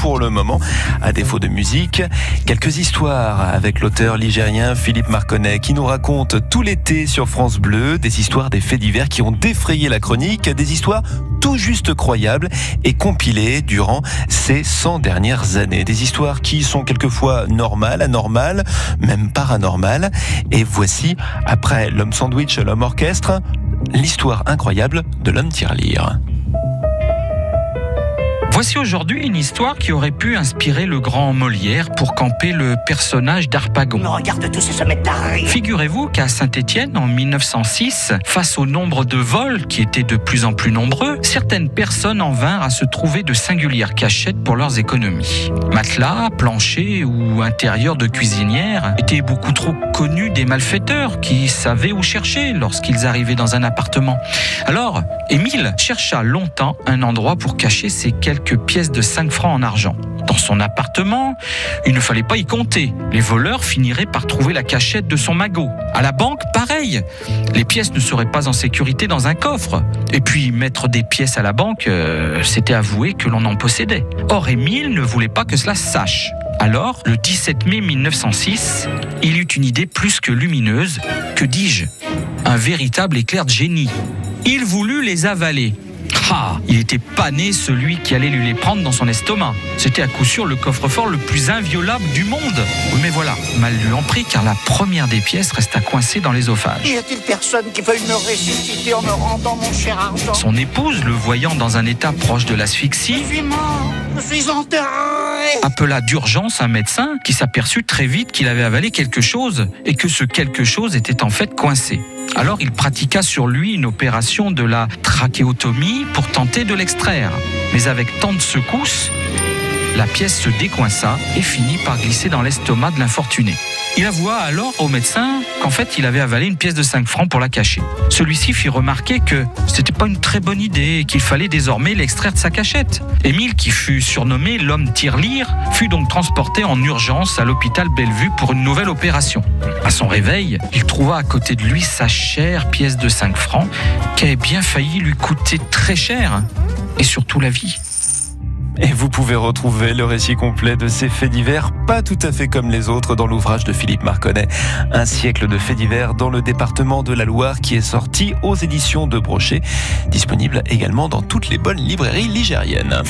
pour le moment. À défaut de musique, quelques histoires avec l'auteur ligérien Philippe Marconnet qui nous raconte tout l'été sur France Bleu des histoires des faits divers qui ont défrayé la chronique, des histoires tout juste croyables et compilées durant ces 100 dernières années. Des histoires qui sont quelquefois normales, anormales, même paranormales. Et voici, après l'homme sandwich, l'homme orchestre, l'histoire incroyable de l'homme tirelire. Voici aujourd'hui une histoire qui aurait pu inspirer le grand Molière pour camper le personnage d'Arpagon. Regarde tous ces sommets Figurez-vous qu'à Saint-Étienne, en 1906, face au nombre de vols qui étaient de plus en plus nombreux, certaines personnes en vinrent à se trouver de singulières cachettes pour leurs économies. Matelas, planchers ou intérieur de cuisinière étaient beaucoup trop connus des malfaiteurs qui savaient où chercher lorsqu'ils arrivaient dans un appartement. Alors, Émile chercha longtemps un endroit pour cacher ces quelques pièces de 5 francs en argent. Dans son appartement, il ne fallait pas y compter. Les voleurs finiraient par trouver la cachette de son magot. À la banque, pareil. Les pièces ne seraient pas en sécurité dans un coffre. Et puis, mettre des pièces à la banque, euh, c'était avouer que l'on en possédait. Or, Émile ne voulait pas que cela se sache. Alors, le 17 mai 1906, il eut une idée plus que lumineuse, que dis-je, un véritable éclair de génie. Il voulut les avaler. Ah, il était pas né celui qui allait lui les prendre dans son estomac. C'était à coup sûr le coffre-fort le plus inviolable du monde. Oui, mais voilà, mal lui en prit car la première des pièces resta coincée dans l'œsophage. Y a-t-il personne qui veuille me ressusciter en me rendant mon cher argent? Son épouse, le voyant dans un état proche de l'asphyxie, Je suis mort, je suis enterré. appela d'urgence un médecin qui s'aperçut très vite qu'il avait avalé quelque chose et que ce quelque chose était en fait coincé. Alors il pratiqua sur lui une opération de la trachéotomie pour tenter de l'extraire. Mais avec tant de secousses, la pièce se décoinça et finit par glisser dans l'estomac de l'infortuné. Il avoua alors au médecin qu'en fait il avait avalé une pièce de 5 francs pour la cacher. Celui-ci fit remarquer que c'était pas une très bonne idée et qu'il fallait désormais l'extraire de sa cachette. Émile, qui fut surnommé l'homme tirelire, fut donc transporté en urgence à l'hôpital Bellevue pour une nouvelle opération. À son réveil, il trouva à côté de lui sa chère pièce de 5 francs qui bien failli lui coûter très cher et surtout la vie. Et vous pouvez retrouver le récit complet de ces faits divers, pas tout à fait comme les autres, dans l'ouvrage de Philippe Marconnet, Un siècle de faits divers dans le département de la Loire, qui est sorti aux éditions de Brochet, disponible également dans toutes les bonnes librairies ligériennes.